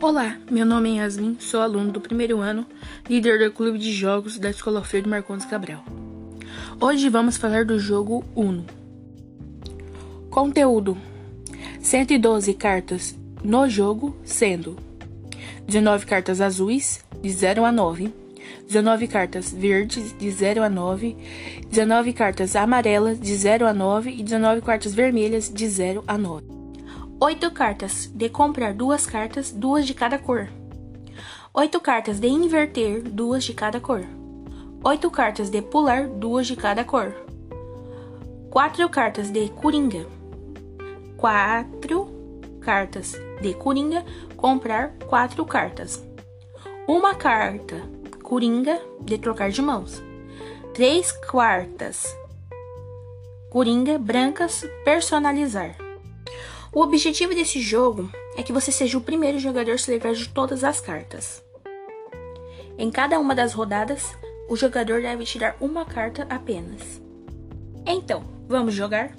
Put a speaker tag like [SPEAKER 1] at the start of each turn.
[SPEAKER 1] Olá, meu nome é Yasmin, sou aluno do primeiro ano, líder do clube de jogos da Escola Alfredo Marcondes Cabral. Hoje vamos falar do jogo Uno. Conteúdo: 112 cartas no jogo, sendo 19 cartas azuis, de 0 a 9, 19 cartas verdes, de 0 a 9, 19 cartas amarelas, de 0 a 9 e 19 cartas vermelhas, de 0 a 9. 8 cartas de comprar duas cartas, duas de cada cor. 8 cartas de inverter, duas de cada cor. 8 cartas de pular, duas de cada cor. 4 cartas de coringa. 4 cartas de coringa, comprar 4 cartas. Uma carta coringa de trocar de mãos. 3 quartas coringa brancas personalizar. O objetivo desse jogo é que você seja o primeiro jogador a se livrar de todas as cartas. Em cada uma das rodadas, o jogador deve tirar uma carta apenas. Então, vamos jogar?